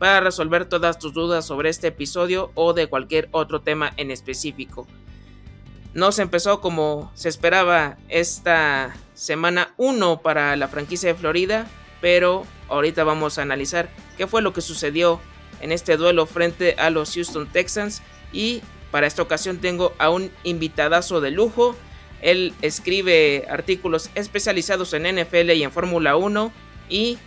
para resolver todas tus dudas sobre este episodio o de cualquier otro tema en específico. No se empezó como se esperaba esta semana 1 para la franquicia de Florida, pero ahorita vamos a analizar qué fue lo que sucedió en este duelo frente a los Houston Texans y para esta ocasión tengo a un invitadazo de lujo. Él escribe artículos especializados en NFL y en Fórmula 1 y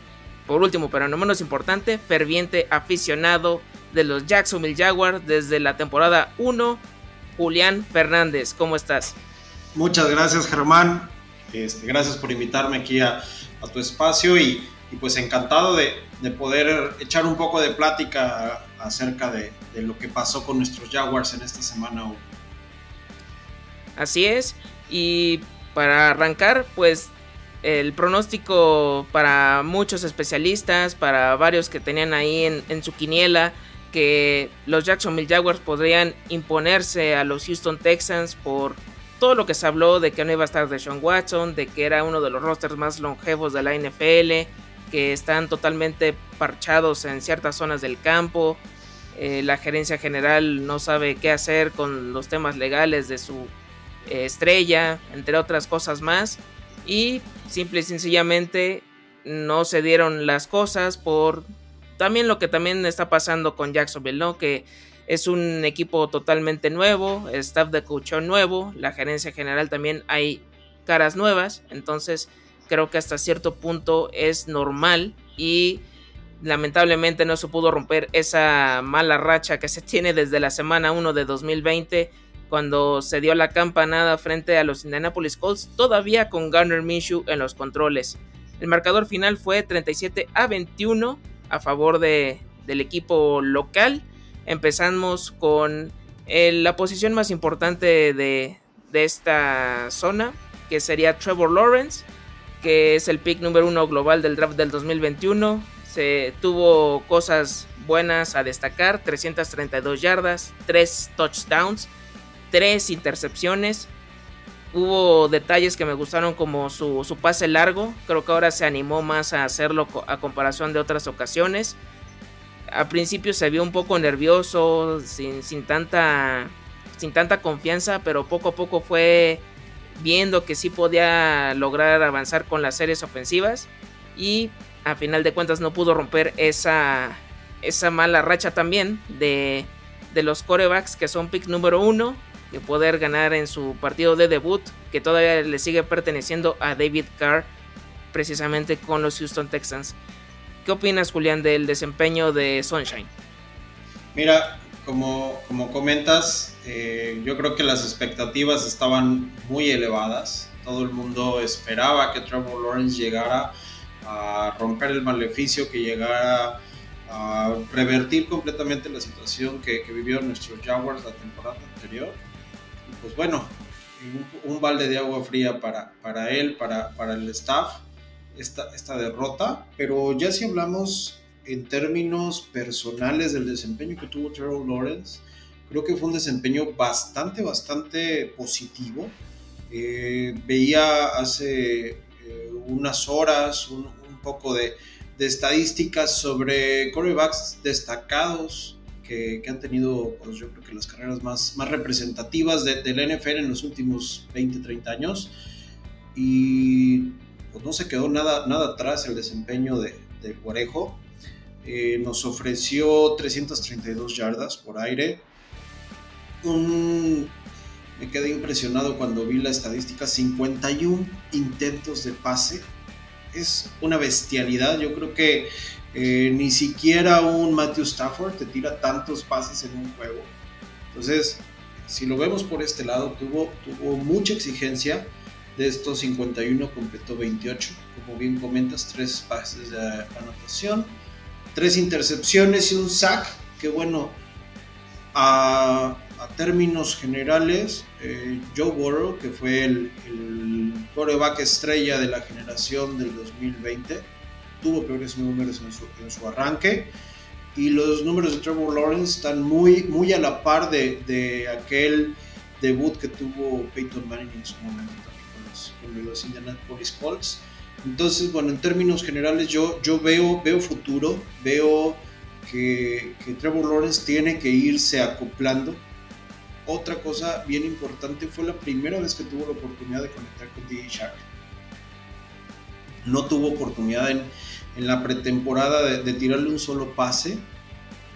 por último, pero no menos importante, ferviente aficionado de los Jacksonville Jaguars desde la temporada 1, Julián Fernández. ¿Cómo estás? Muchas gracias, Germán. Este, gracias por invitarme aquí a, tu espacio y, pues encantado de, poder echar un poco de plática acerca de, de, lo que pasó con nuestros Jaguars en esta semana 1. Así es. Y para arrancar, pues el pronóstico para muchos especialistas, para varios que tenían ahí en, su quiniela, que los Jacksonville Jaguars podrían imponerse a los Houston Texans por todo lo que se habló de que no iba a estar de Sean Watson, de que era uno de los rosters más longevos de la NFL, que están totalmente parchados en ciertas zonas del campo. Eh, la gerencia general no sabe qué hacer con los temas legales de su eh, estrella, entre otras cosas más. Y simple y sencillamente no se dieron las cosas por también lo que también está pasando con Jacksonville, ¿no? Que es un equipo totalmente nuevo, staff de coach nuevo, la gerencia general también hay caras nuevas, entonces creo que hasta cierto punto es normal y lamentablemente no se pudo romper esa mala racha que se tiene desde la semana 1 de 2020 cuando se dio la campanada frente a los Indianapolis Colts, todavía con Garner Minshew en los controles. El marcador final fue 37 a 21 a favor de, del equipo local. Empezamos con la posición más importante de, de esta zona, que sería Trevor Lawrence, que es el pick número uno global del draft del 2021. Se tuvo cosas buenas a destacar, 332 yardas, 3 touchdowns, tres intercepciones. Hubo detalles que me gustaron como su, pase largo. Creo que ahora se animó más a hacerlo a comparación de otras ocasiones. Al principio se vio un poco nervioso, sin, sin, tanta, sin tanta confianza, pero poco a poco fue viendo que sí podía lograr avanzar con las series ofensivas. Y a final de cuentas no pudo romper esa, esa mala racha también de, de los corebacks que son pick número uno de poder ganar en su partido de debut, que todavía le sigue perteneciendo a David Carr, precisamente con los Houston Texans. ¿Qué opinas, Julián, del desempeño de Sunshine? Mira, como, como comentas, eh, yo creo que las expectativas estaban muy elevadas. Todo el mundo esperaba que Trevor Lawrence llegara a romper el maleficio, que llegara a revertir completamente la situación que, que vivió nuestros Jaguars la temporada anterior pues bueno, un, balde de agua fría para, para él, para, para el staff, esta, esta derrota. Pero ya si hablamos en términos personales del desempeño que tuvo Trevor Lawrence, creo que fue un desempeño bastante, bastante positivo. Eh, veía hace eh, unas horas un, poco de, de, estadísticas sobre corebacks destacados que, han tenido, pues yo creo que las carreras más, más representativas de, del NFL en los últimos 20, 30 años. Y pues no se quedó nada, nada atrás el desempeño de, de Guarejo. Eh, nos ofreció 332 yardas por aire. me quedé impresionado cuando vi la estadística, 51 intentos de pase. Es una bestialidad, yo creo que eh, ni siquiera un Matthew Stafford te tira tantos pases en un juego. Entonces, si lo vemos por este lado, tuvo, tuvo mucha exigencia. De estos 51 completó 28. Como bien comentas, tres pases de anotación, tres intercepciones y un sack. Que bueno, a, a términos generales, eh, Joe Burrow, que fue el, el coreback estrella de la generación del 2020, tuvo peores números en su, en su, arranque. Y los números de Trevor Lawrence están muy, muy a la par de, de aquel debut que tuvo Peyton Manning en su momento con los, con los Indianapolis Colts. Entonces, bueno, en términos generales yo, yo veo, veo futuro, veo que, que, Trevor Lawrence tiene que irse acoplando. Otra cosa bien importante fue la primera vez que tuvo la oportunidad de conectar con DJ Shark. No tuvo oportunidad en, en la pretemporada de, tirarle un solo pase.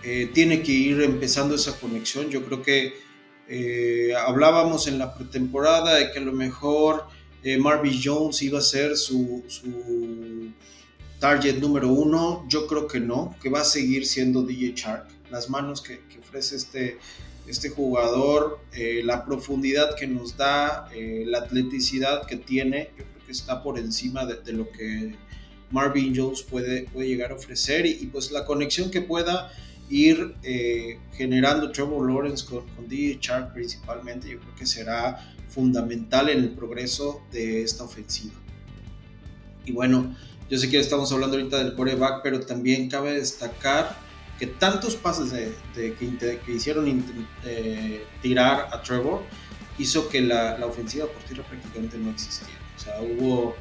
Eh, tiene que ir empezando esa conexión. Yo creo que eh, hablábamos en la pretemporada de que a lo mejor eh, Marvin Jones iba a ser su, target número uno. Yo creo que no, que va a seguir siendo DJ Shark. Las manos que, ofrece este, este jugador, la profundidad que nos da, la atleticidad que tiene, yo creo que está por encima de lo que Marvin Jones puede, puede llegar a ofrecer y, pues la conexión que pueda ir eh, generando Trevor Lawrence con, con DJ Shark principalmente, yo creo que será fundamental en el progreso de esta ofensiva. Y bueno, yo sé que estamos hablando ahorita del coreback, pero también cabe destacar que tantos pases de, que, hicieron eh, tirar a Trevor hizo que la, la, ofensiva por tierra prácticamente no existiera. O sea, hubo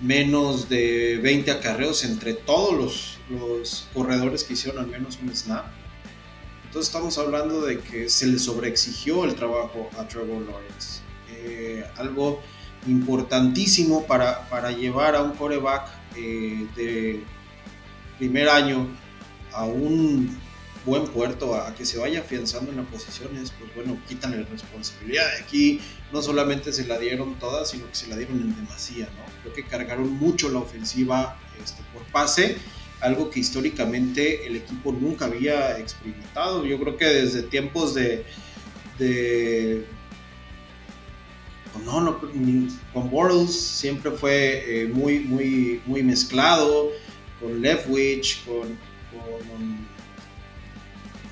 menos de 20 acarreos entre todos los, corredores que hicieron al menos un snap. Entonces estamos hablando de que se le sobreexigió el trabajo a Trevor Lawrence. Eh, algo importantísimo para, para, llevar a un coreback eh, de primer año a un buen puerto, a, que se vaya afianzando en las posiciones, pues bueno, quítale la responsabilidad. Aquí no solamente se la dieron todas, sino que se la dieron en demasía, ¿no? Creo que cargaron mucho la ofensiva este, por pase, algo que históricamente el equipo nunca había experimentado. Yo creo que desde tiempos de, de no, no, con Bortles siempre fue eh, muy, muy, muy mezclado, con Leftwich, con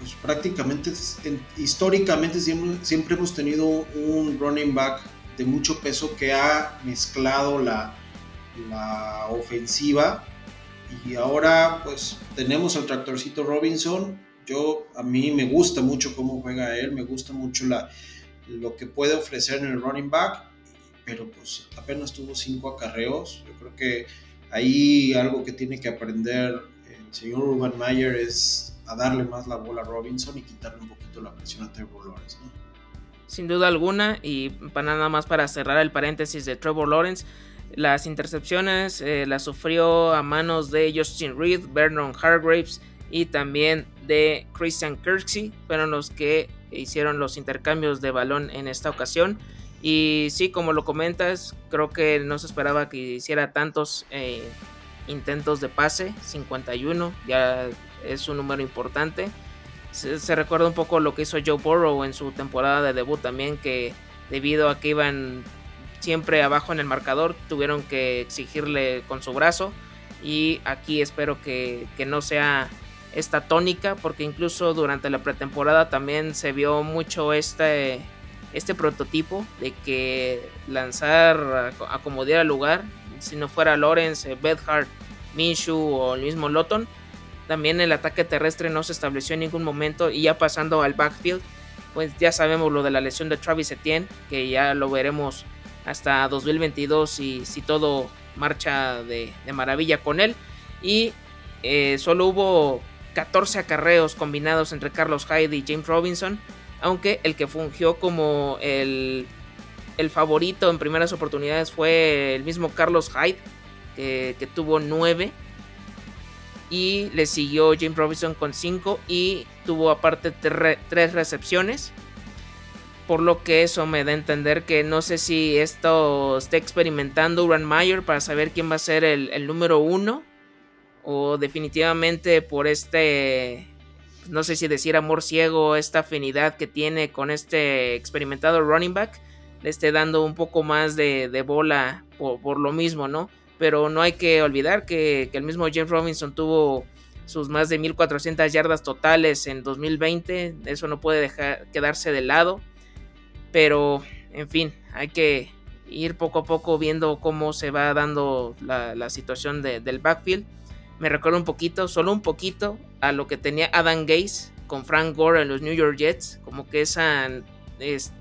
pues prácticamente, en, históricamente siempre, siempre, hemos tenido un running back de mucho peso que ha mezclado la, ofensiva y ahora pues tenemos al tractorcito Robinson. Yo, a mí me gusta mucho cómo juega él, me gusta mucho la, lo que puede ofrecer en el running back, pero pues apenas tuvo cinco acarreos. Yo creo que ahí algo que tiene que aprender el señor Urban Meyer es a darle más la bola a Robinson y quitarle un poquito la presión a Trevor Lawrence. ¿no? Sin duda alguna, y para nada más para cerrar el paréntesis de Trevor Lawrence, las intercepciones eh, las sufrió a manos de Justin Reed, Vernon Hargraves y también de Christian Kirksey, fueron los que hicieron los intercambios de balón en esta ocasión. Y sí, como lo comentas, creo que no se esperaba que hiciera tantos eh, intentos de pase, 51, ya es un número importante. Se, recuerda un poco lo que hizo Joe Burrow en su temporada de debut también, que debido a que iban siempre abajo en el marcador, tuvieron que exigirle con su brazo. Y aquí espero que, que no sea esta tónica, porque incluso durante la pretemporada también se vio mucho este, este prototipo de que lanzar a, como diera lugar, si no fuera Lawrence, Bedhart, Minshew o el mismo Lotton, también el ataque terrestre no se estableció en ningún momento y ya pasando al backfield, pues ya sabemos lo de la lesión de Travis Etienne, que ya lo veremos hasta 2022 y si todo marcha de, maravilla con él. Y eh, solo hubo 14 acarreos combinados entre Carlos Hyde y James Robinson, aunque el que fungió como el, el favorito en primeras oportunidades fue el mismo Carlos Hyde, que, que tuvo 9 y le siguió James Robinson con 5 y tuvo aparte 3 recepciones. Por lo que eso me da a entender que no sé si esto está experimentando Urban Meyer para saber quién va a ser el, número 1. O definitivamente por este, no sé si decir amor ciego, esta afinidad que tiene con este experimentado running back, le esté dando un poco más de, bola por lo mismo, ¿no? Pero no hay que olvidar que, el mismo James Robinson tuvo sus más de 1400 yardas totales en 2020. Eso no puede dejar, quedarse de lado. Pero, en fin, hay que ir poco a poco viendo cómo se va dando la, situación del backfield. Me recuerda un poquito, solo un poquito, a lo que tenía Adam Gaze con Frank Gore en los New York Jets. Como que esa es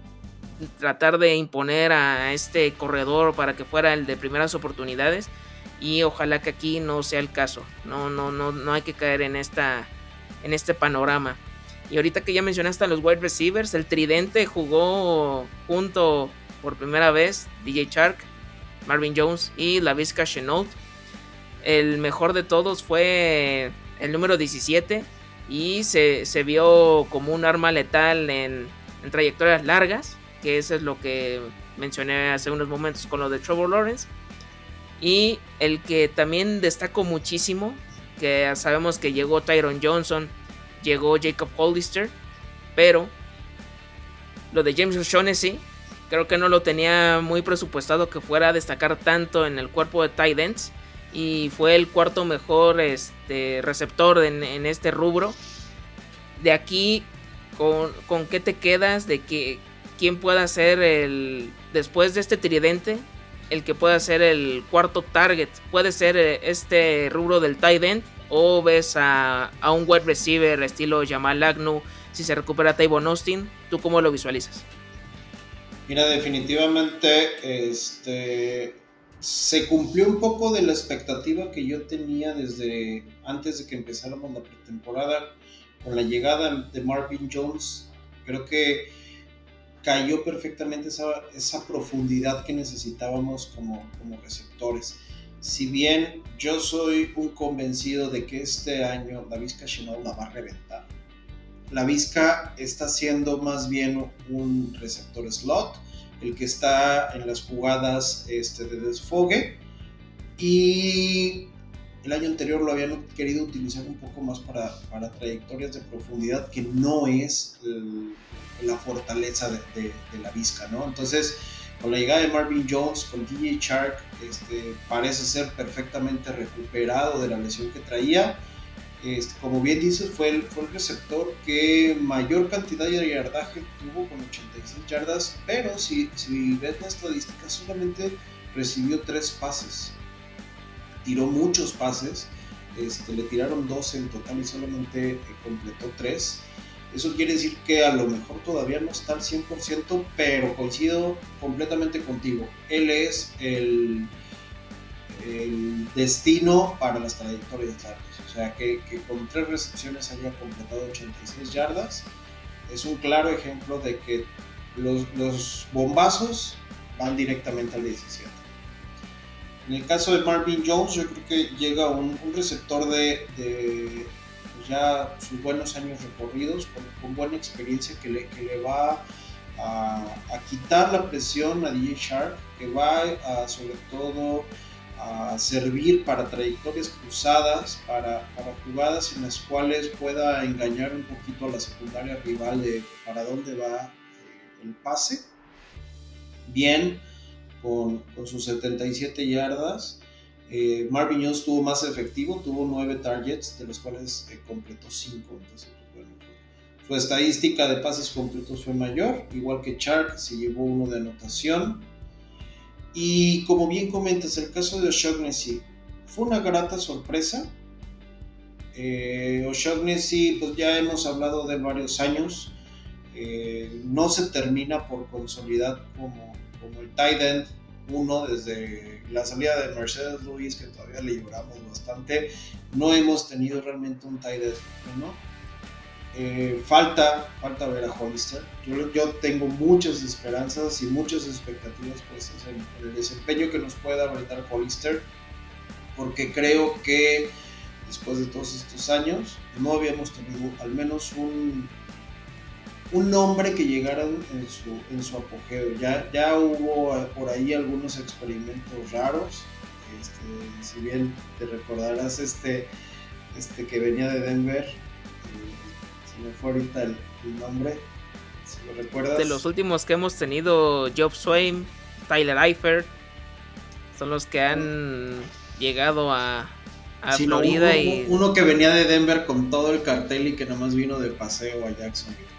tratar de imponer a este corredor para que fuera el de primeras oportunidades y ojalá que aquí no sea el caso. No, no, no, no hay que caer en esta, en este panorama. Y ahorita que ya mencionaste a los wide receivers, el tridente jugó junto por primera vez DJ Shark, Marvin Jones y la Vizca Chenault. El mejor de todos fue el número 17 y se, vio como un arma letal en trayectorias largas, que eso es lo que mencioné hace unos momentos con lo de Trevor Lawrence. Y el que también destacó muchísimo, que sabemos que llegó Tyron Johnson, llegó Jacob Hollister, pero lo de James O'Shaughnessy creo que no lo tenía muy presupuestado que fuera a destacar tanto en el cuerpo de tight ends y fue el cuarto mejor este, receptor en, este rubro. De aquí, ¿con, ¿con, qué te quedas? De que quién pueda ser el, después de este tridente, el que pueda ser el cuarto target. Puede ser eh, este rubro del tight end o ves a, un wide receiver estilo Jamal Agnew si se recupera Tavon Austin. ¿Tú cómo lo visualizas? Mira, definitivamente este, se cumplió un poco de la expectativa que yo tenía desde antes de que empezáramos la pretemporada con la llegada de Marvin Jones. Creo que cayó perfectamente esa, esa profundidad que necesitábamos como, como receptores. Si bien yo soy un convencido de que este año la Vizca Chenault la va a reventar. La Vizca está siendo más bien un receptor slot, el que está en las jugadas este, de desfogue. Y el año anterior lo habían querido utilizar un poco más para, para trayectorias de profundidad, que no es la fortaleza de, la Vizca, ¿no? Entonces, con la llegada de Marvin Jones, con DJ Shark, este, parece ser perfectamente recuperado de la lesión que traía. Este, como bien dices, fue el, fue el receptor que mayor cantidad de yardaje tuvo con 86 yardas, pero si, si ves la estadística, solamente recibió tres pases. Tiró muchos pases, este, le tiraron 12 en total y solamente eh, completó 3. Eso quiere decir que a lo mejor todavía no está al 100%, pero coincido completamente contigo. Él es el, el destino para las trayectorias largas. O sea, que, con tres recepciones haya completado 86 yardas es un claro ejemplo de que los, bombazos van directamente al 17. En el caso de Marvin Jones, yo creo que llega un, receptor de ya sus buenos años recorridos, con, buena experiencia que le, que le va a, quitar la presión a DJ Shark, que va a, sobre todo a servir para trayectorias cruzadas, para, para, jugadas en las cuales pueda engañar un poquito a la secundaria rival de para dónde va eh, el pase. Bien, con, con sus 77 yardas eh, Marvin Jones tuvo más efectivo, tuvo nueve targets, de los cuales eh, completó cinco. Entonces, pues, su estadística de pases completos fue mayor, igual que Chark, se llevó uno de anotación. Y como bien comentas, el caso de O'Shaughnessy fue una grata sorpresa. Eh, O'Shaughnessy, pues ya hemos hablado de varios años. Eh, no se termina por consolidar como, como el tight end uno desde la salida de Mercedes Luis, que todavía le lloramos bastante, no hemos tenido realmente un tight end ¿no? Eh, falta, falta ver a Hollister. Yo, yo, tengo muchas esperanzas y muchas expectativas puestas en, el desempeño que nos pueda brindar Hollister, porque creo que después de todos estos años no habíamos tenido al menos un, un nombre que llegara en su, en su apogeo. Ya, ya hubo por ahí algunos experimentos raros. Este, si bien te recordarás este, este que venía de Denver, se me fue ahorita el, nombre, si lo recuerdas. De los últimos que hemos tenido, Job Swain, Tyler Eifert, son los que han llegado a, a Florida uno, y... Uno que venía de Denver con todo el cartel y que nomás vino de paseo a Jacksonville.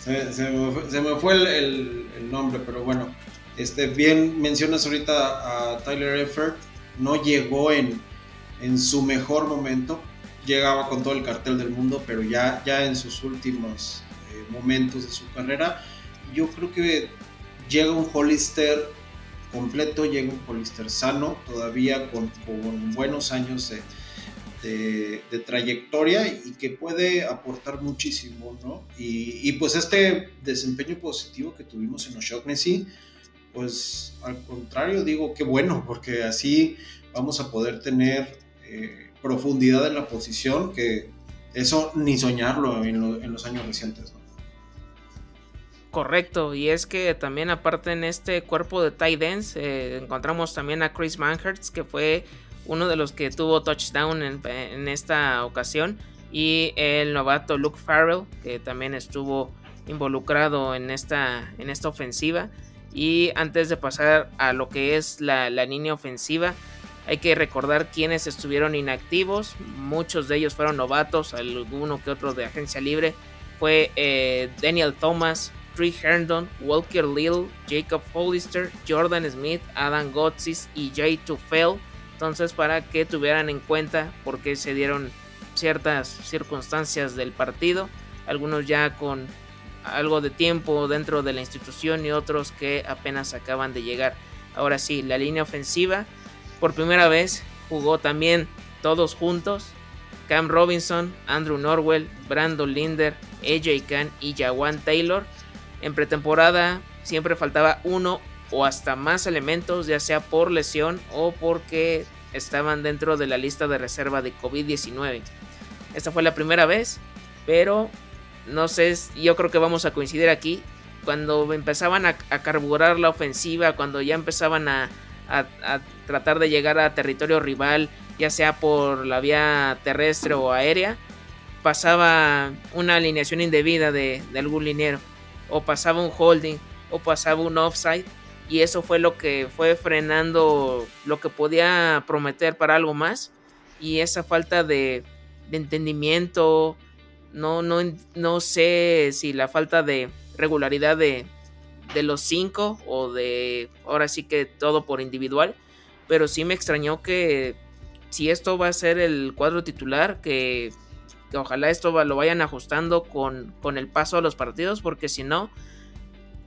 Se, me fue, el, nombre, pero bueno. Este, bien mencionas ahorita a Tyler Effert. No llegó en, en su mejor momento. Llegaba con todo el cartel del mundo, pero ya, ya en sus últimos eh, momentos de su carrera, yo creo que llega un Hollister completo, llega un Hollister sano, todavía con, buenos años de, trayectoria y que puede aportar muchísimo, ¿no? Y, pues este desempeño positivo que tuvimos en O'Shaughnessy, pues al contrario digo que bueno, porque así vamos a poder tener eh, profundidad en la posición, que eso ni soñarlo en, los años recientes, ¿no? Correcto, y es que también aparte en este cuerpo de tight ends eh, encontramos también a Chris Manhertz que fue uno de los que tuvo touchdown en, esta ocasión y el novato Luke Farrell que también estuvo involucrado en esta, en esta ofensiva. Y antes de pasar a lo que es la, línea ofensiva hay que recordar quienes estuvieron inactivos. Muchos de ellos fueron novatos alguno que otro de agencia libre. Fue eh, Daniel Thomas Trey Herndon, Walker Little, Jacob Hollister, Jordan Smith, Adam Gotsis y Jay Tufel. Entonces, para que tuvieran en cuenta por qué se dieron ciertas circunstancias del partido, algunos ya con algo de tiempo dentro de la institución y otros que apenas acaban de llegar. Ahora sí, la línea ofensiva por primera vez jugó también todos juntos. Cam Robinson, Andrew Norwell, Brandon Linder, AJ Khan y Jawan Taylor en pretemporada siempre faltaba uno o hasta más elementos, ya sea por lesión o porque estaban dentro de la lista de reserva de COVID-19. Esta fue la primera vez, pero no sé, yo creo que vamos a coincidir aquí. Cuando empezaban a, carburar la ofensiva, cuando ya empezaban a, tratar de llegar a territorio rival, ya sea por la vía terrestre o aérea, pasaba una alineación indebida de, de algún liniero o pasaba un holding o pasaba un offside y eso fue lo que fue frenando lo que podía prometer para algo más. Y esa falta de, entendimiento no, no, no sé si la falta de regularidad de, de los cinco o de ahora sí que todo por individual pero sí me extrañó que si esto va a ser el cuadro titular que ojalá esto lo vayan ajustando con, con el paso a los partidos, porque si no,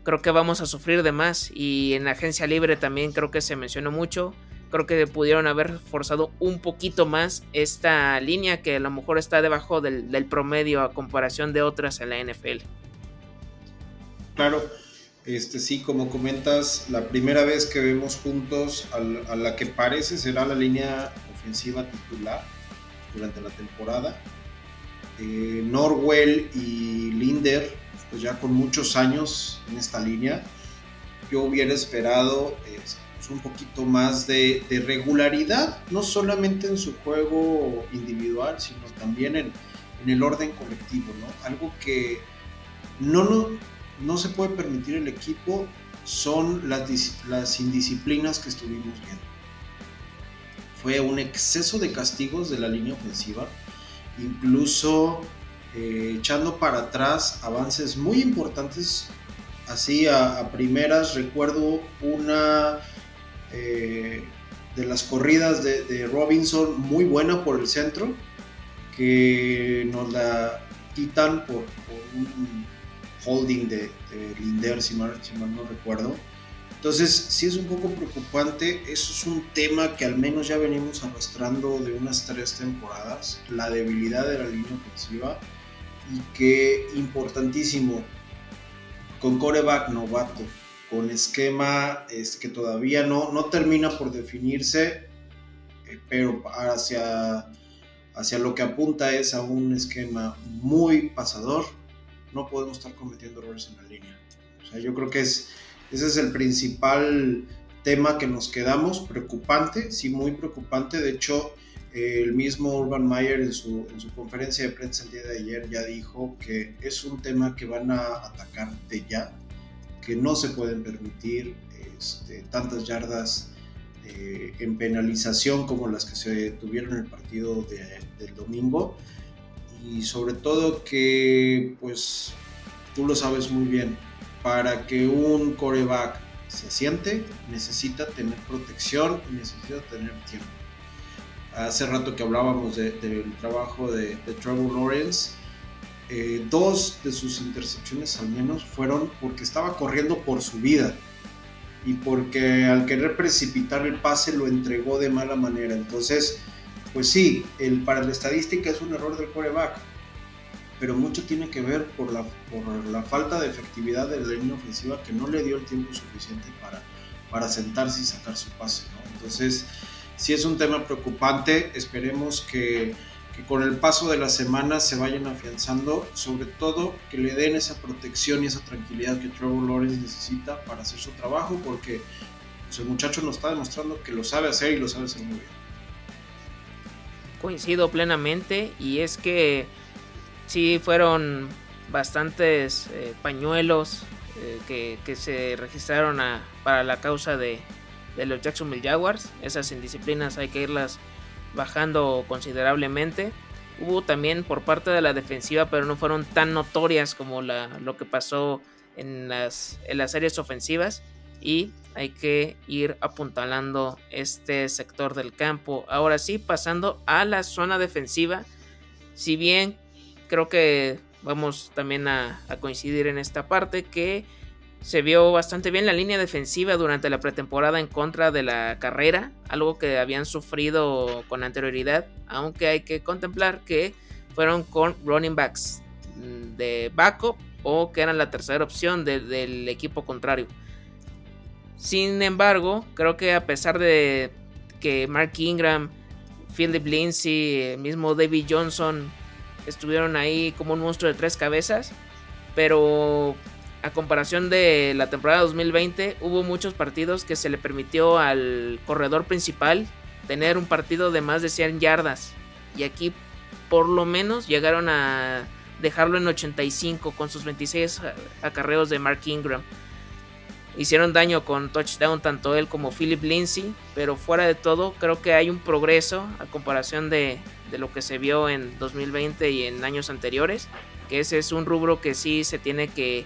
creo que vamos a sufrir de más. Y en la agencia libre también creo que se mencionó mucho. Creo que pudieron haber forzado un poquito más esta línea que a lo mejor está debajo del, promedio a comparación de otras en la NFL. Claro, este sí, como comentas, la primera vez que vemos juntos a la que parece será la línea ofensiva titular durante la temporada eh, Norwell y Linder, pues ya con muchos años en esta línea, yo hubiera esperado pues, un poquito más de, regularidad, no solamente en su juego individual, sino también en, el orden colectivo, ¿no? Algo que no, no, no se puede permitir el equipo son las, las indisciplinas que estuvimos viendo. Fue un exceso de castigos de la línea ofensiva incluso eh, echando para atrás avances muy importantes. Así a, primeras recuerdo una eh, de las corridas de, Robinson muy buena por el centro, que nos la quitan por, un holding de, Linder, si mal no recuerdo. Entonces, sí es un poco preocupante, eso es un tema que al menos ya venimos arrastrando de unas tres temporadas, la debilidad de la línea ofensiva y que importantísimo, con coreback novato, con esquema este, que todavía no, no termina por definirse, eh, pero hacia, hacia lo que apunta es a un esquema muy pasador, no podemos estar cometiendo errores en la línea. O sea, yo creo que es ese es el principal tema que nos quedamos, preocupante, sí, muy preocupante. De hecho, el mismo Urban Meyer en su, conferencia de prensa el día de ayer ya dijo que es un tema que van a atacar de ya, que no se pueden permitir este, tantas yardas eh, en penalización como las que se tuvieron en el partido del domingo. Y sobre todo que, pues, tú lo sabes muy bien, para que un coreback se siente, necesita tener protección y necesita tener tiempo. Hace rato que hablábamos del trabajo de, Trevor Lawrence, eh, dos de sus intercepciones al menos fueron porque estaba corriendo por su vida y porque al querer precipitar el pase lo entregó de mala manera. Entonces, pues sí, el, para la estadística es un error del coreback, pero mucho tiene que ver por la, por la falta de efectividad de la línea ofensiva que no le dio el tiempo suficiente para, para sentarse y sacar su pase. Entonces, sí es un tema preocupante, esperemos que que con el paso de las semanas se vayan afianzando, sobre todo que le den esa protección y esa tranquilidad que Trevor Lawrence necesita para hacer su trabajo, porque pues, el muchacho nos está demostrando que lo sabe hacer y lo sabe hacer muy bien. Coincido plenamente y es que sí fueron bastantes eh, pañuelos eh, que, se registraron para la causa de, de los Jacksonville Jaguars. Esas indisciplinas hay que irlas bajando considerablemente. Hubo también por parte de la defensiva, pero no fueron tan notorias como lo que pasó en las, en las series ofensivas. Y hay que ir apuntalando este sector del campo. Ahora sí, pasando a la zona defensiva. Si bien creo que vamos también a coincidir en esta parte que se vio bastante bien la línea defensiva durante la pretemporada en contra de la carrera, algo que habían sufrido con anterioridad, aunque hay que contemplar que fueron con running backs mm, de backup o que eran la tercera opción del equipo contrario. Sin embargo, creo que a pesar de que Mark Ingram, Philip Lindsay, mismo David Johnson estuvieron ahí como un monstruo de tres cabezas, pero a comparación de la temporada 2020, hubo muchos partidos que se le permitió al corredor principal tener un partido de más de 100 yardas. Y aquí por lo menos llegaron a dejarlo en 85 con sus 26 acarreos de Mark Ingram. Hicieron daño con touchdown tanto él como Philip Lindsay, pero fuera de todo creo que hay un progreso a comparación de, de lo que se vio en 2020 y en años anteriores, que ese es un rubro que sí se tiene que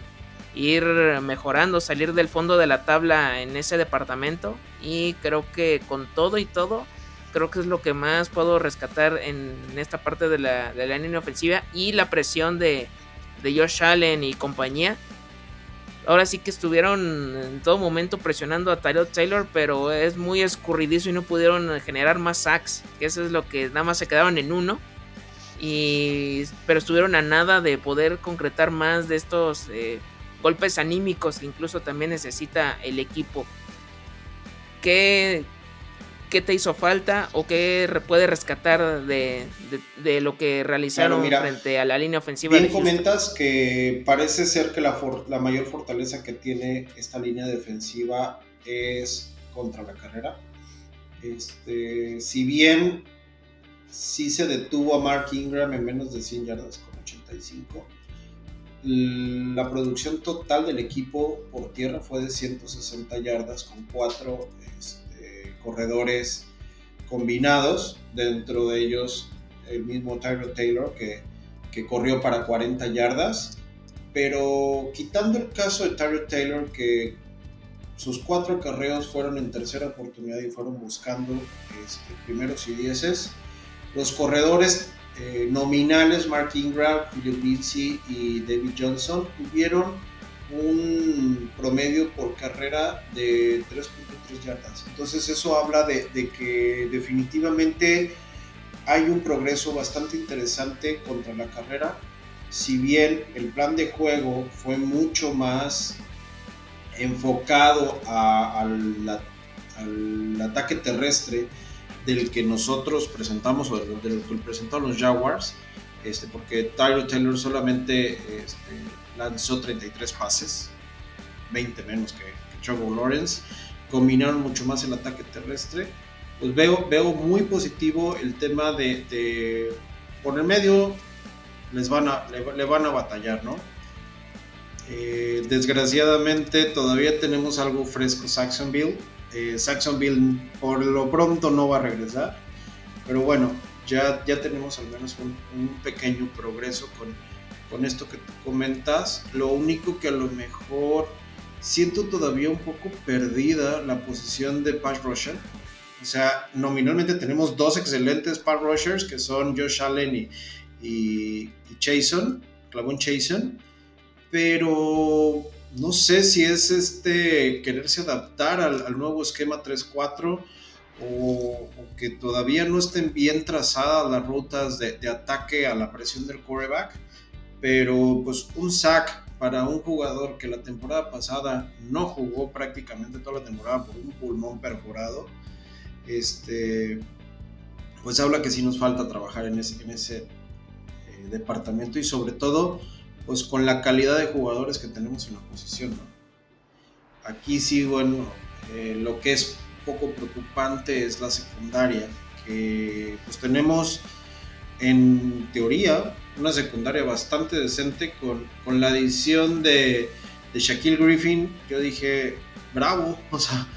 ir mejorando, salir del fondo de la tabla en ese departamento. Y creo que con todo y todo, creo que es lo que más puedo rescatar en esta parte de la, línea ofensiva y la presión de, Josh Allen y compañía. Ahora sí que estuvieron en todo momento presionando a Tyrell Taylor, pero es muy escurridizo y no pudieron generar más sacks. Eso es lo que nada más se quedaron en uno. Y, pero estuvieron a nada de poder concretar más de estos eh, golpes anímicos que incluso también necesita el equipo. ¿Qué, qué te hizo falta o qué puede rescatar de, lo que realizaron frente a la línea ofensiva? Bien comentas que parece ser que la, la mayor fortaleza que tiene esta línea defensiva es contra la carrera. Este, si bien sí se detuvo a Mark Ingram en menos de 100 yardas con 85, la producción total del equipo por tierra fue de 160 yardas con cuatro este, corredores combinados, dentro de ellos el mismo Tyler Taylor que, que, corrió para 40 yardas, pero quitando el caso de Tyler Taylor que sus cuatro carreos fueron en tercera oportunidad y fueron buscando este, primeros y dieces, los corredores eh, nominales Mark Ingram, Philip Lindsay y David Johnson tuvieron un promedio por carrera de 3.3 yardas. Entonces eso habla de, que definitivamente hay un progreso bastante interesante contra la carrera. Si bien el plan de juego fue mucho más enfocado al, al ataque terrestre, del que nosotros presentamos o del, que presentaron los Jaguars, este, porque Tyler Taylor solamente este, lanzó 33 pases, 20 menos que, Trevor Lawrence, combinaron mucho más el ataque terrestre. Pues veo, veo muy positivo el tema de, por el medio les van a, le, van a batallar, ¿no? Eh, desgraciadamente todavía tenemos algo fresco Saxonville Eh, Saxonville por lo pronto no va a regresar, pero bueno, ya, ya tenemos al menos un, pequeño progreso con, con esto que tú comentas. Lo único que a lo mejor siento todavía un poco perdida la posición de pass rusher. O sea, nominalmente tenemos dos excelentes pass rushers que son Josh Allen y, y, y Jason, Clavon Jason, pero no sé si es este quererse adaptar al, nuevo esquema 3-4 o, que todavía no estén bien trazadas las rutas de, ataque a la presión del quarterback, pero pues un sack para un jugador que la temporada pasada no jugó prácticamente toda la temporada por un pulmón perforado, este, pues habla que sí nos falta trabajar en ese, eh, departamento y sobre todo pues con la calidad de jugadores que tenemos en la posición. Aquí sí, bueno, eh, lo que es poco preocupante es la secundaria, que pues tenemos en teoría una secundaria bastante decente con, con la adición de, Shaquille Griffin. Yo dije, bravo, o sea,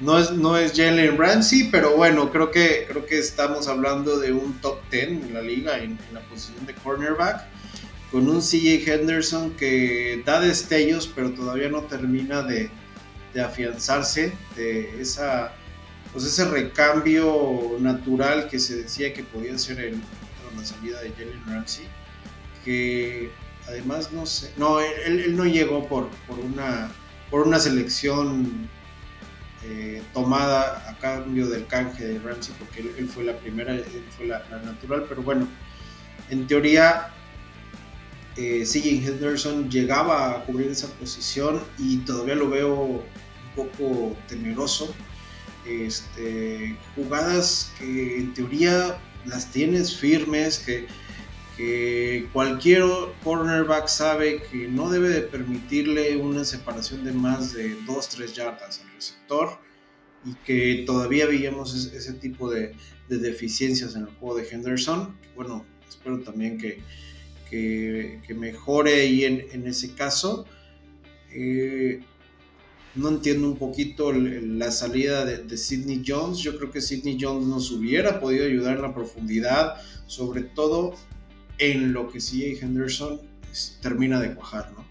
no es, no es Jalen Ramsey, pero bueno, creo que, creo que estamos hablando de un top 10 en la liga en, en la posición de cornerback con un CJ Henderson que da destellos, pero todavía no termina de, afianzarse de esa, pues ese recambio natural que se decía que podía ser el, la salida de Jalen Ramsey, que además no sé, no, él, no llegó por, por, una, por una selección eh, tomada a cambio del canje de Ramsey, porque él, fue la primera, él fue la natural, pero bueno, en teoría eh, Henderson llegaba a cubrir esa posición y todavía lo veo un poco temeroso. Este, jugadas que en teoría las tienes firmes, que, cualquier cornerback sabe que no debe de permitirle una separación de más de 2-3 yardas al receptor y que todavía veíamos ese, tipo de, deficiencias en el juego de Henderson. Bueno, espero también que, que, mejore ahí en, ese caso. Eh, no entiendo un poquito la salida de, Sidney Jones. Yo creo que Sidney Jones nos hubiera podido ayudar en la profundidad, sobre todo en lo que sí Henderson termina de cuajar, ¿no?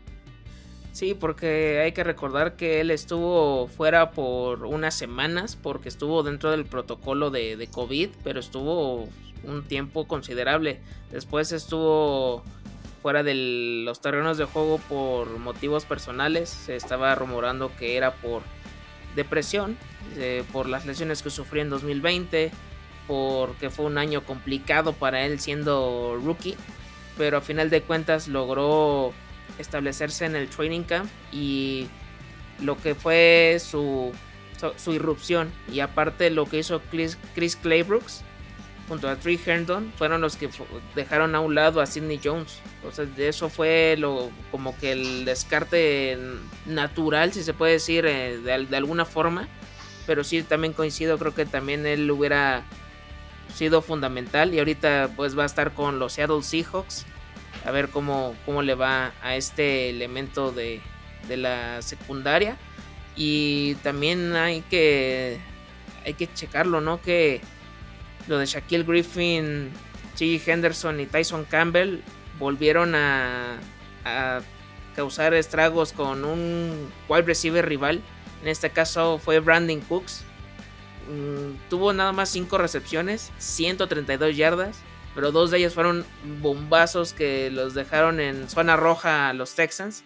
Sí, porque hay que recordar que él estuvo fuera por unas semanas porque estuvo dentro del protocolo de COVID, pero estuvo un tiempo considerable. Después estuvo fuera de los terrenos de juego por motivos personales. Se estaba rumorando que era por depresión, eh, por las lesiones que sufrió en 2020, porque fue un año complicado para él siendo rookie. Pero a final de cuentas logró establecerse en el training camp y lo que fue su, su, irrupción. Y aparte lo que hizo Chris, Chris Claybrooks junto a Trey Herndon fueron los que dejaron a un lado a Sidney Jones. O sea, eso fue lo como que el descarte natural, si se puede decir, eh, de, alguna forma. Pero sí, también coincido, creo que también él hubiera sido fundamental. Y ahorita pues va a estar con los Seattle Seahawks. A ver cómo, cómo le va a este elemento de, de la secundaria. Y también hay que, hay que checarlo, ¿no? Que lo de Shaquille Griffin, G. Henderson y Tyson Campbell volvieron a, causar estragos con un wide receiver rival. En este caso fue Brandon Cooks. Mm, tuvo nada más 5 recepciones, 132 yardas, pero dos de ellas fueron bombazos que los dejaron en zona roja a los Texans.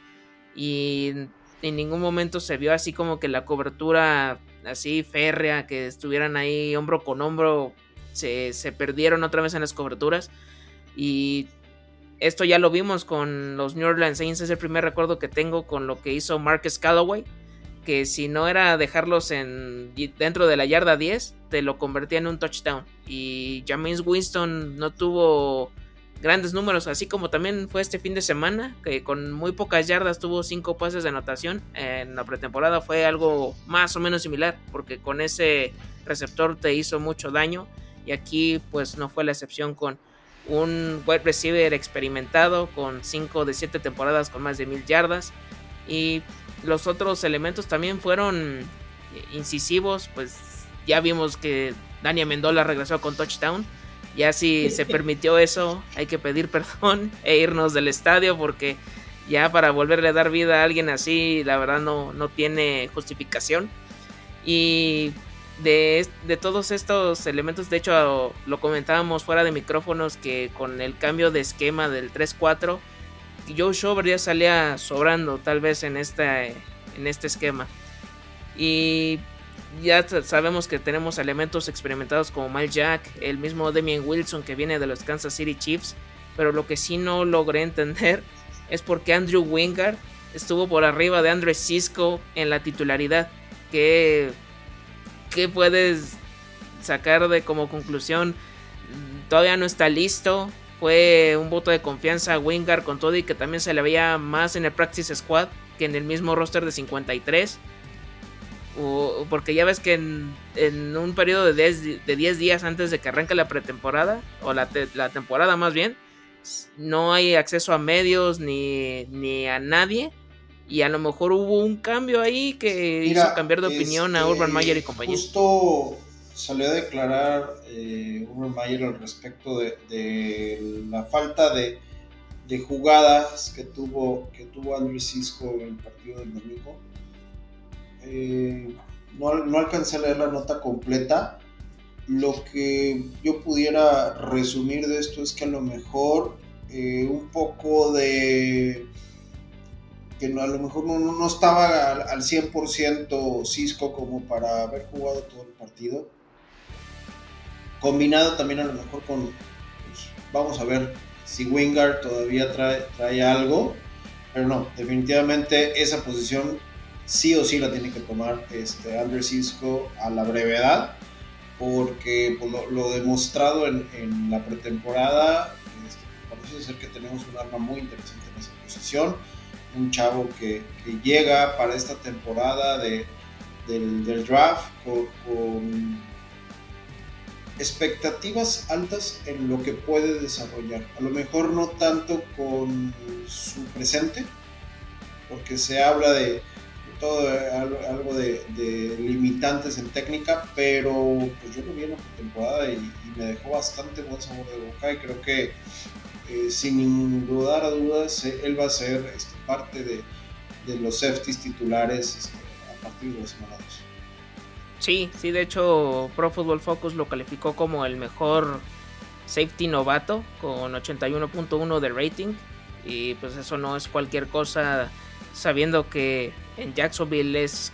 Y en ningún momento se vio así como que la cobertura así férrea, que estuvieran ahí hombro con hombro se, perdieron otra vez en las coberturas. Y esto ya lo vimos con los New Orleans Saints. Es el primer recuerdo que tengo con lo que hizo Marcus Callaway. Que si no era dejarlos en, dentro de la yarda 10, te lo convertía en un touchdown. Y James Winston no tuvo grandes números, así como también fue este fin de semana, que con muy pocas yardas tuvo 5 pases de anotación. En la pretemporada fue algo más o menos similar, porque con ese receptor te hizo mucho daño. Y aquí pues no fue la excepción con un wide receiver experimentado con 5 de 7 temporadas con más de 1000 yardas. Y los otros elementos también fueron incisivos, pues ya vimos que Dani Mendola regresó con touchdown. Ya si se permitió eso, hay que pedir perdón e irnos del estadio porque ya para volverle a dar vida a alguien así, la verdad no, no tiene justificación. Y de, de, todos estos elementos, de hecho lo comentábamos fuera de micrófonos que con el cambio de esquema del 3-4, Joe Shover ya salía sobrando tal vez en, esta, en este esquema. Y ya sabemos que tenemos elementos experimentados como Mal Jack, el mismo Demian Wilson que viene de los Kansas City Chiefs, pero lo que sí no logré entender es porque Andrew Wingard estuvo por arriba de Andrew Cisco en la titularidad. ¿Qué, ¿Qué puedes sacar de como conclusión? Todavía no está listo. Fue un voto de confianza a Wingard con todo y que también se le veía más en el Practice Squad que en el mismo roster de 53 porque ya ves que en, un periodo de 10, de días antes de que arranque la pretemporada, o la, la, temporada más bien, no hay acceso a medios ni, ni, a nadie. Y a lo mejor hubo un cambio ahí que hizo cambiar de opinión a Urban Mayer y compañía. Justo salió a declarar eh, Urban Mayer al respecto de, la falta de, de, jugadas que tuvo, que tuvo Andrew Cisco en el partido del domingo eh, no, alcancé a leer la nota completa. Lo que yo pudiera resumir de esto es que a lo mejor eh, un poco de que a lo mejor no, estaba al, 100% Cisco como para haber jugado todo el partido. Combinado también a lo mejor con, pues, vamos a ver si Wingard todavía trae, trae algo, pero no, definitivamente esa posición sí o sí la tiene que tomar este, Andrew Cisco a la brevedad, porque pues, lo, demostrado en, la pretemporada, este, parece ser que tenemos un arma muy interesante en esa posición, un chavo que, llega para esta temporada de, del, draft con, expectativas altas en lo que puede desarrollar. A lo mejor no tanto con su presente, porque se habla de todo algo de, limitantes en técnica, pero pues yo lo vi en la temporada y, me dejó bastante buen sabor de boca y creo que eh, sin dudar a dudas eh, él va a ser este, parte de, los safeties titulares este, a partir de los semana Sí, sí, de hecho Pro Football Focus lo calificó como el mejor safety novato con 81.1 de rating. Y pues eso no es cualquier cosa sabiendo que en Jacksonville es,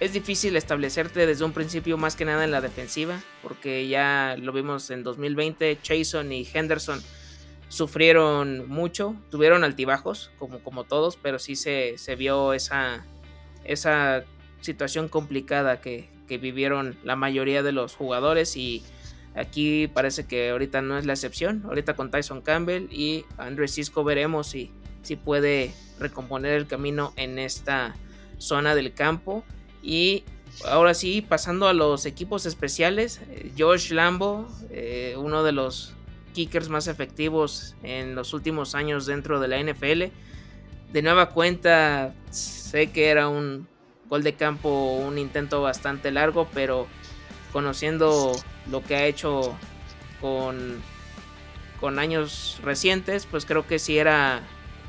es difícil establecerte desde un principio más que nada en la defensiva, porque ya lo vimos en 2020, Chason y Henderson sufrieron mucho, tuvieron altibajos, como, como todos, pero sí se, vio esa, esa situación complicada que, vivieron la mayoría de los jugadores y aquí parece que ahorita no es la excepción, ahorita con Tyson Campbell y Andrés Cisco veremos si, si puede recomponer el camino en esta zona del campo. Y ahora sí, pasando a los equipos especiales, eh, Josh Lambo, eh, uno de los kickers más efectivos en los últimos años dentro de la NFL. De nueva cuenta, sé que era un gol de campo, un intento bastante largo, pero conociendo lo que ha hecho con, con años recientes, pues creo que sí era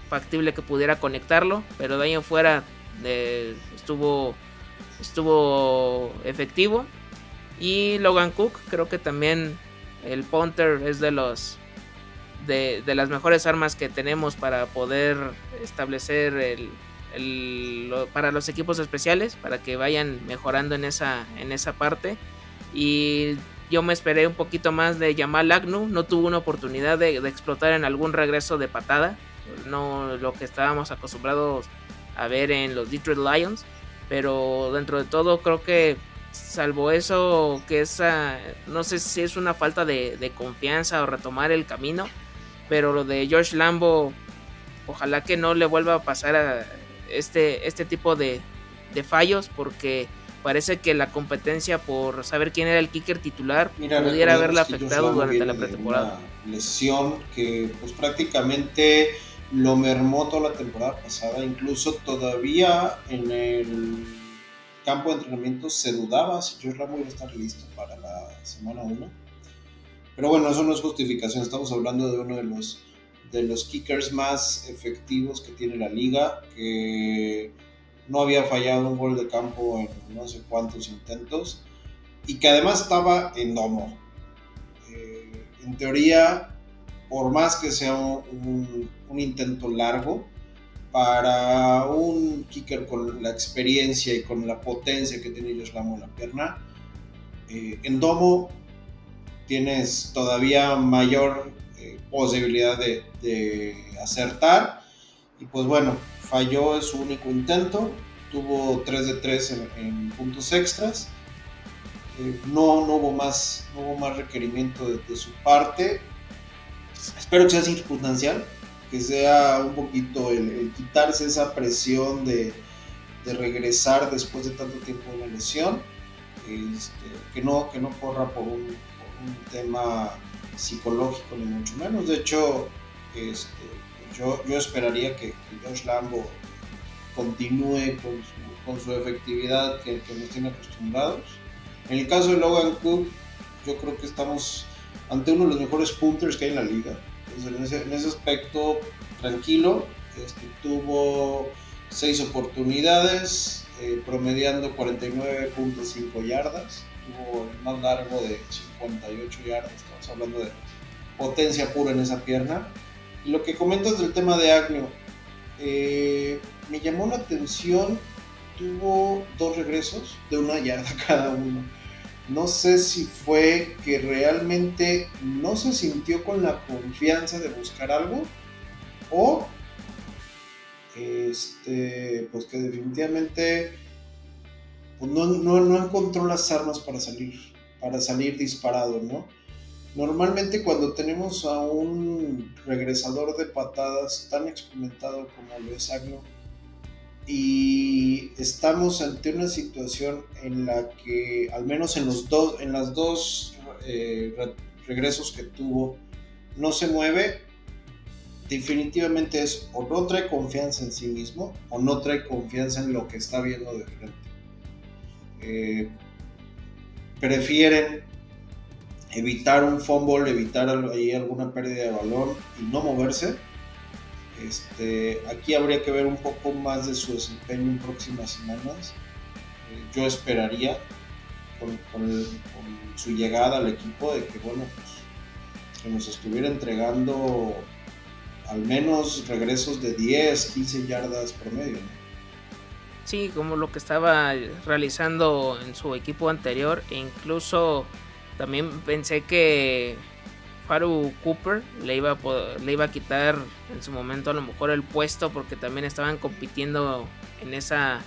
factible que pudiera conectarlo, pero de ahí fuera estuvo, estuvo efectivo. Y Logan Cook, creo que también el punter es de los de, las mejores armas que tenemos para poder establecer el, para los equipos especiales, para que vayan mejorando en esa, en esa parte. Y yo me esperé un poquito más de Jamal Agnew, no tuvo una oportunidad de, de explotar en algún regreso de patada, no lo que estábamos acostumbrados a ver en los Detroit Lions. Pero dentro de todo creo que salvo eso, que esa, no sé si es una falta de, confianza o retomar el camino. Pero lo de George Lambo, ojalá que no le vuelva a pasar a este, este tipo de, fallos porque parece que la competencia por saber quién era el kicker titular pudiera haberla afectado durante la pretemporada. lesión que pues prácticamente lo mermó toda la temporada pasada, incluso todavía en el campo de entrenamiento se dudaba si Josh Lambo iba a estar listo para la semana 1. Pero bueno, eso no es justificación, estamos hablando de uno de los, de los kickers más efectivos que tiene la liga, que no había fallado un gol de campo en no sé cuántos intentos y que además estaba en domo. Eh, en teoría, por más que sea un intento largo, para un kicker con la experiencia y con la potencia que tiene Josh Lambo en la pierna, eh, en domo tienes todavía mayor eh, posibilidad de, acertar. Y pues bueno, falló su único intento, tuvo 3 de 3 en, puntos extras. Eh, no, no, hubo más, no hubo más requerimiento de, de su parte. Espero que sea circunstancial, que sea un poquito el, quitarse esa presión de, regresar después de tanto tiempo de una lesión, este, que, no, que no corra por un, tema psicológico ni mucho menos. De hecho, este, yo, yo esperaría que, Josh Lambo continúe con su, con su efectividad que, que, nos tiene acostumbrados. En el caso de Logan Cook, yo creo que estamos ante uno de los mejores punters que hay en la liga en ese, aspecto, tranquilo. Este, tuvo seis oportunidades, eh, promediando 49.5 yardas. Tuvo el más largo de 58 yardas. Estamos hablando de potencia pura en esa pierna. Lo que comentas del tema de Agnew, eh, me llamó la atención. Tuvo dos regresos de una yarda cada uno no sé si fue que realmente no se sintió con la confianza de buscar algo o este, pues que definitivamente pues no, no, encontró las armas para salir, para salir disparado, ¿no? Normalmente cuando tenemos a un regresador de patadas tan experimentado como lo Agno, y estamos ante una situación en la que al menos en los dos en las dos eh, regresos que tuvo no se mueve definitivamente es o no trae confianza en sí mismo o no trae confianza en lo que está viendo de frente. Eh, prefieren evitar un fumble evitar ahí alguna pérdida de balón y no moverse este, aquí habría que ver un poco más de su desempeño en próximas semanas. Eh, yo esperaría con, su llegada al equipo de que, bueno, pues, que nos estuviera entregando al menos regresos de 10, 15 yardas promedio. Sí, como lo que estaba realizando en su equipo anterior, e incluso también pensé que Faru Cooper le iba, a le iba a quitar en su momento a lo mejor el puesto porque también estaban compitiendo en esa,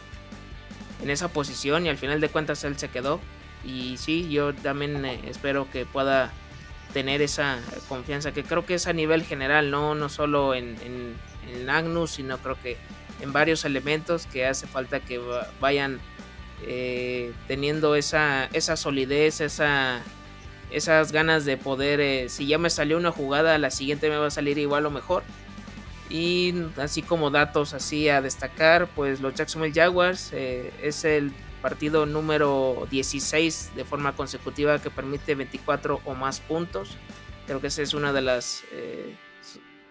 en esa posición y al final de cuentas él se quedó. Y sí, yo también eh, espero que pueda tener esa confianza que creo que es a nivel general, no, no solo en, en, Agnus, sino creo que en varios elementos que hace falta que vayan eh, teniendo esa, esa solidez, esa esas ganas de poder, eh, si ya me salió una jugada, la siguiente me va a salir igual o mejor. Y así como datos así a destacar, pues los Jacksonville Jaguars eh, es el partido número 16 de forma consecutiva que permite 24 o más puntos. Creo que esa es una de las eh,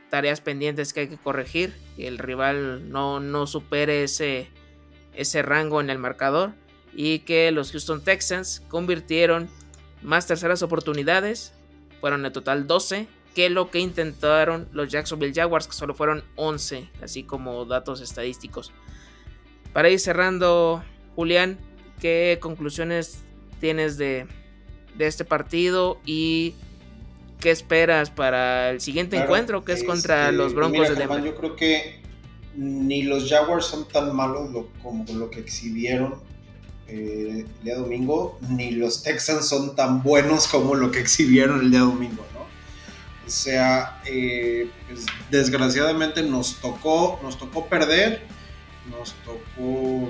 tareas pendientes que hay que corregir, que el rival no, no supere ese, ese rango en el marcador y que los Houston Texans convirtieron más terceras oportunidades, fueron en total 12, que lo que intentaron los Jacksonville Jaguars, que solo fueron 11, así como datos estadísticos. Para ir cerrando, Julián, ¿qué conclusiones tienes de, este partido y qué esperas para el siguiente encuentro, que es contra este, los Broncos de Denver? yo creo que ni los Jaguars son tan malos como lo que exhibieron eh, el día domingo, ni los Texans son tan buenos como lo que exhibieron el día domingo, ¿no? O sea, eh, pues, desgraciadamente nos tocó, nos tocó perder, nos tocó...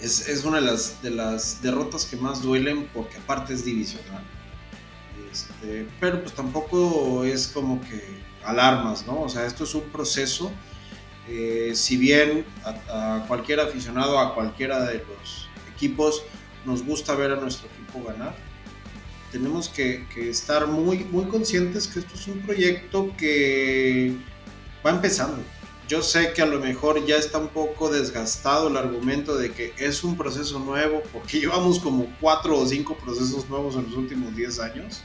Es, es, una de las, de las derrotas que más duelen porque aparte es divisional. Este, pero pues tampoco es como que alarmas, ¿no? O sea, esto es un proceso eh, si bien a, cualquier aficionado, a cualquiera de los equipos, nos gusta ver a nuestro equipo ganar, tenemos que, estar muy, muy conscientes que esto es un proyecto que va empezando. Yo sé que a lo mejor ya está un poco desgastado el argumento de que es un proceso nuevo, porque llevamos como cuatro o cinco procesos nuevos en los últimos 10 años,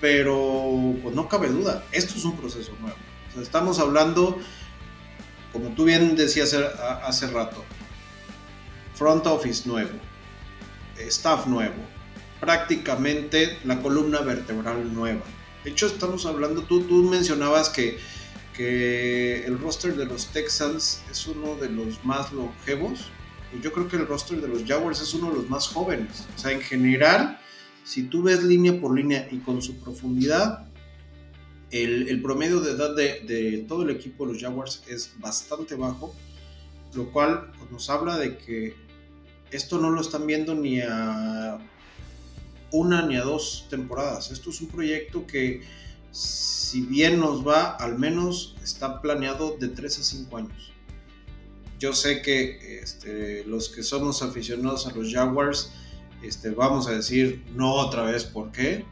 pero pues no cabe duda, esto es un proceso nuevo. estamos hablando, como tú bien decías hace rato, front office nuevo, staff nuevo, prácticamente la columna vertebral nueva. De hecho, estamos hablando, tú, tú mencionabas que, que el roster de los Texans es uno de los más longevos. Yo creo que el roster de los Jaguars es uno de los más jóvenes. O sea, en general, si tú ves línea por línea y con su profundidad, el, promedio de edad de, de, todo el equipo de los Jaguars es bastante bajo, lo cual pues, nos habla de que esto no lo están viendo ni a una ni a dos temporadas. Esto es un proyecto que, si bien nos va, al menos está planeado de 3 a 5 años. Yo sé que este, los que somos aficionados a los Jaguars, este, vamos a decir no otra vez por qué,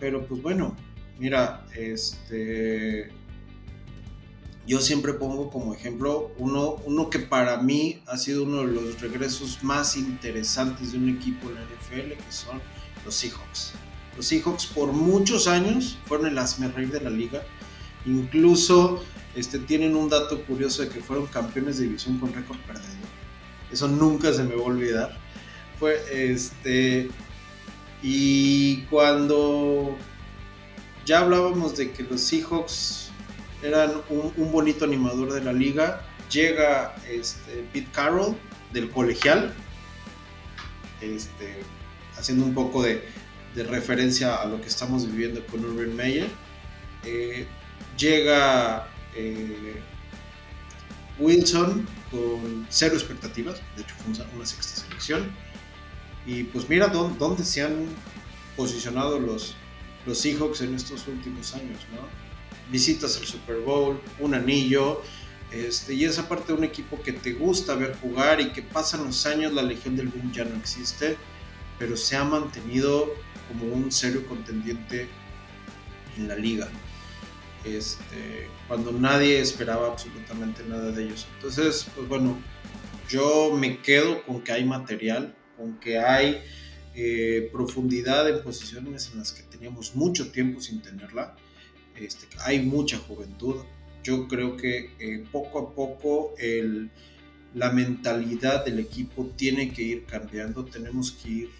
pero pues bueno, mira, este, yo siempre pongo como ejemplo uno, uno que para mí ha sido uno de los regresos más interesantes de un equipo en la NFL, que son los Seahawks. Los Seahawks por muchos años fueron el reír de la liga. Incluso este, tienen un dato curioso de que fueron campeones de división con récord perdido. Eso nunca se me va a olvidar. Fue este. Y cuando ya hablábamos de que los Seahawks eran un, bonito animador de la liga, llega este, Pete Carroll del colegial. Este, haciendo un poco de, referencia a lo que estamos viviendo con Urban Meyer. Eh, llega eh, Wilson con cero expectativas, de hecho fue una, sexta selección. Y pues mira dónde, se han posicionado los, los Seahawks en estos últimos años, ¿no? Visitas el Super Bowl, un anillo, este, y esa parte de un equipo que te gusta ver jugar y que pasan los años, la Legión del Boom ya no existe pero se ha mantenido como un serio contendiente en la liga. Este, cuando nadie esperaba absolutamente nada de ellos. Entonces, pues bueno, yo me quedo con que hay material, con que hay eh, profundidad en posiciones en las que teníamos mucho tiempo sin tenerla. Este, hay mucha juventud. Yo creo que eh, poco a poco el, la mentalidad del equipo tiene que ir cambiando. Tenemos que ir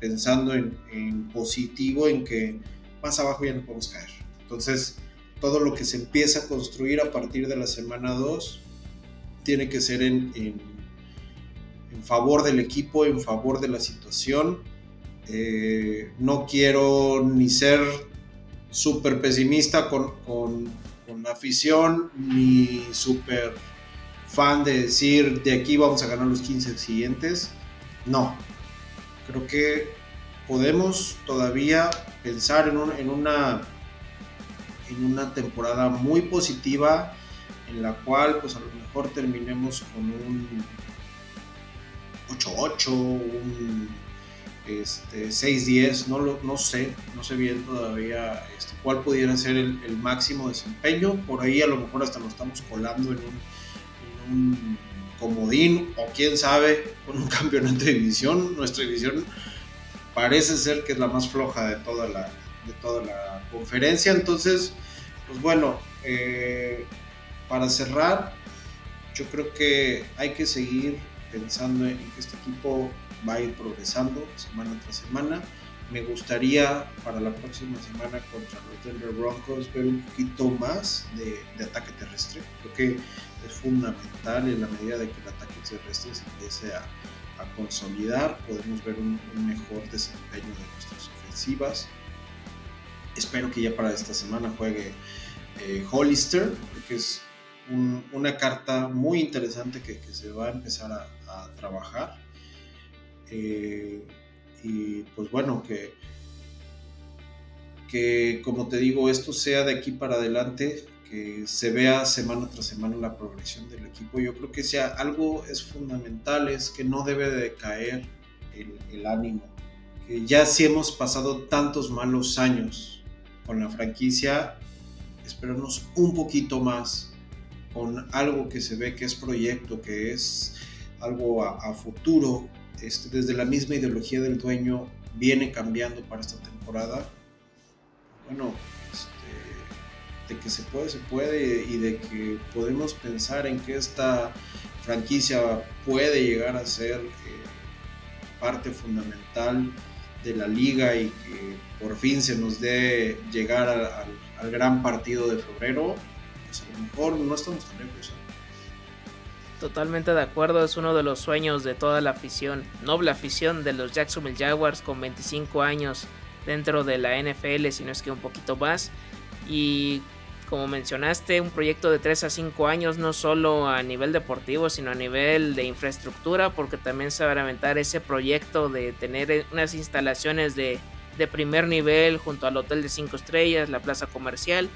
pensando en, positivo, en que más abajo ya no podemos caer. Entonces, todo lo que se empieza a construir a partir de la semana 2 tiene que ser en, en, favor del equipo, en favor de la situación. Eh, no quiero ni ser súper pesimista con, con, la afición, ni súper fan de decir de aquí vamos a ganar los 15 siguientes. No, Creo que podemos todavía pensar en, una, en una temporada muy positiva en la cual pues a lo mejor terminemos con un 8-8, un este, 6-10, no, no sé, no sé bien todavía este, cuál pudiera ser el, máximo desempeño, por ahí a lo mejor hasta nos estamos colando en un comodín o quién sabe con un campeonato de división. Nuestra división parece ser que es la más floja de toda la, de toda la conferencia. Entonces, pues bueno, eh, para cerrar, yo creo que hay que seguir pensando en que este equipo va a ir progresando semana tras semana. Me gustaría para la próxima semana contra los Denver Broncos ver un poquito más de, de ataque terrestre. Creo que es fundamental en la medida de que el ataque terrestre se empiece a, consolidar, podemos ver un, mejor desempeño de nuestras ofensivas. Espero que ya para esta semana juegue eh, Hollister, porque es una carta muy interesante que, se va a empezar a, trabajar. Eh, y pues bueno, que, que como te digo, esto sea de aquí para adelante que se vea semana tras semana la progresión del equipo. Yo creo que sea algo es fundamental, es que no debe de caer el, el ánimo. Que ya si hemos pasado tantos malos años con la franquicia, esperarnos un poquito más con algo que se ve que es proyecto, que es algo a, futuro, este, desde la misma ideología del dueño viene cambiando para esta temporada. Bueno, este, de que se puede, se puede y de que podemos pensar en que esta franquicia puede llegar a ser eh, parte fundamental de la liga y que por fin se nos dé llegar al gran partido de febrero, pues mejor no estamos tan lejos. ¿Eh? Totalmente de acuerdo, es uno de los sueños de toda la afición, noble afición de los Jacksonville Jaguars con 25 años dentro de la NFL, si no es que un poquito más. Y como mencionaste, un proyecto de 3 a 5 años, no solo a nivel deportivo, sino a nivel de infraestructura, porque también se va a aventar ese proyecto de tener unas instalaciones de, de primer nivel junto al hotel de 5 estrellas, la plaza comercial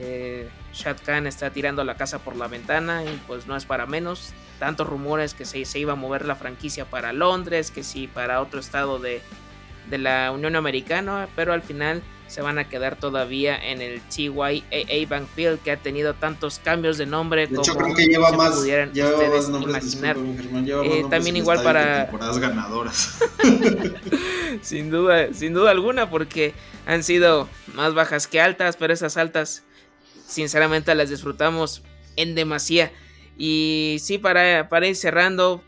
eh, Shad Khan está tirando la casa por la ventana y pues no es para menos. Tantos rumores que se, se iba a mover la franquicia para Londres, que sí para otro estado de, de la Unión Americana, pero al final se van a quedar todavía en el TYAA Bank Field que ha tenido tantos cambios de nombre de hecho, creo que lleva más, ustedes imaginar. Eh, también igual para temporadas ganadoras. sin duda, sin duda alguna porque han sido más bajas que altas, pero esas altas sinceramente las disfrutamos en demasía. Y sí, para, para ir cerrando,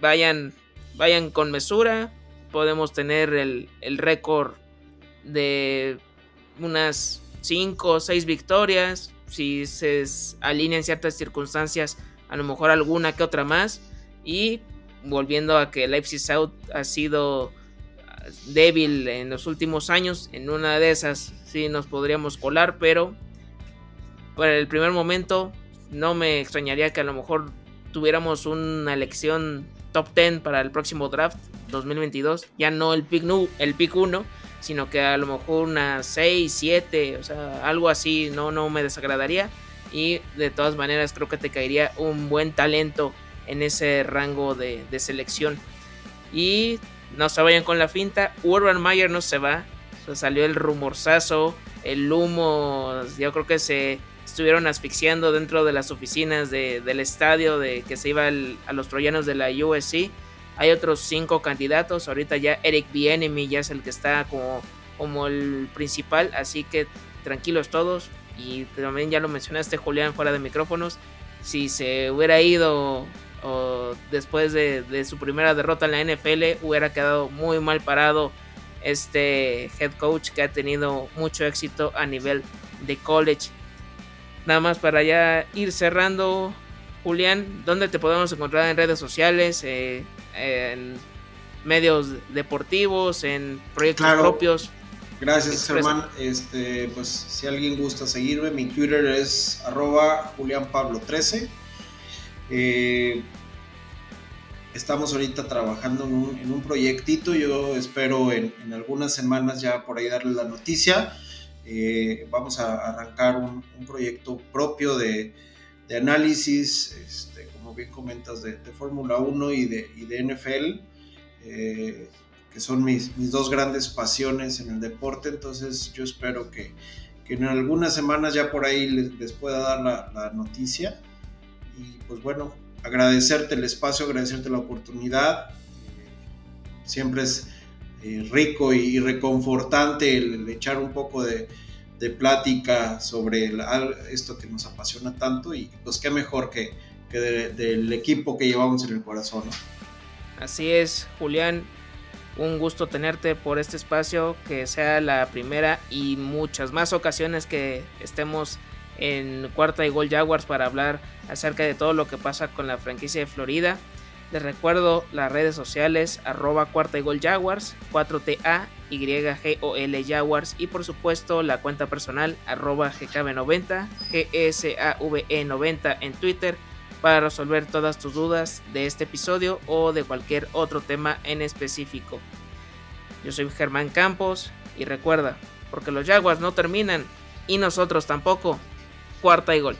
vayan, vayan con mesura. Podemos tener el, el récord de unas 5 o 6 victorias. Si se alinean ciertas circunstancias, a lo mejor alguna que otra más. Y volviendo a que Leipzig South ha sido débil en los últimos años, en una de esas sí nos podríamos colar, pero por el primer momento no me extrañaría que a lo mejor tuviéramos una elección top 10 para el próximo draft 2022. Ya no el pick, el pick 1, sino que a lo mejor una 6, 7, o sea, algo así no, no me desagradaría. Y de todas maneras creo que te caería un buen talento en ese rango de, selección. Y no se vayan con la finta. Urban Meyer no se va. salió el rumorzazo, el humo. Yo creo que se estuvieron asfixiando dentro de las oficinas del estadio de que se iba a los troyanos de la USC. Hay otros cinco candidatos. Ahorita ya Eric Bienemy ya es el que está como, como el principal. Así que tranquilos todos. Y también ya lo mencionaste, Julián, fuera de micrófonos. Si se hubiera ido después de, de, su primera derrota en la NFL, hubiera quedado muy mal parado este head coach que ha tenido mucho éxito a nivel de college. Nada más para ya ir cerrando, Julián, ¿dónde te podemos encontrar en redes sociales, eh, en medios deportivos, en proyectos propios? Gracias, Germán. Este, pues si alguien gusta seguirme, mi Twitter es arroba julianpablo13. Eh, estamos ahorita trabajando en un, en un proyectito. Yo espero en, en, algunas semanas ya por ahí darle la noticia. Eh, vamos a arrancar un, proyecto propio de, análisis, este, como bien comentas, de, Fórmula 1 y de, de NFL, eh, que son mis, mis, dos grandes pasiones en el deporte. Entonces yo espero que, en algunas semanas ya por ahí les, pueda dar la, noticia. Y pues bueno, agradecerte el espacio, agradecerte la oportunidad. Siempre es eh, rico y reconfortante el, echar un poco de, plática sobre esto que nos apasiona tanto y pues qué mejor que, del equipo que llevamos en el corazón. Así es, Julián, un gusto tenerte por este espacio, que sea la primera y muchas más ocasiones que estemos en cuarta y gol Jaguars para hablar acerca de todo lo que pasa con la franquicia de Florida. Les recuerdo las redes sociales arroba cuarta y gol Jaguars, 4TA, YGOL Jaguars y por supuesto la cuenta personal arroba GKB90, GSAVE90 en Twitter para resolver todas tus dudas de este episodio o de cualquier otro tema en específico. Yo soy Germán Campos y recuerda, porque los Jaguars no terminan y nosotros tampoco, cuarta y gol.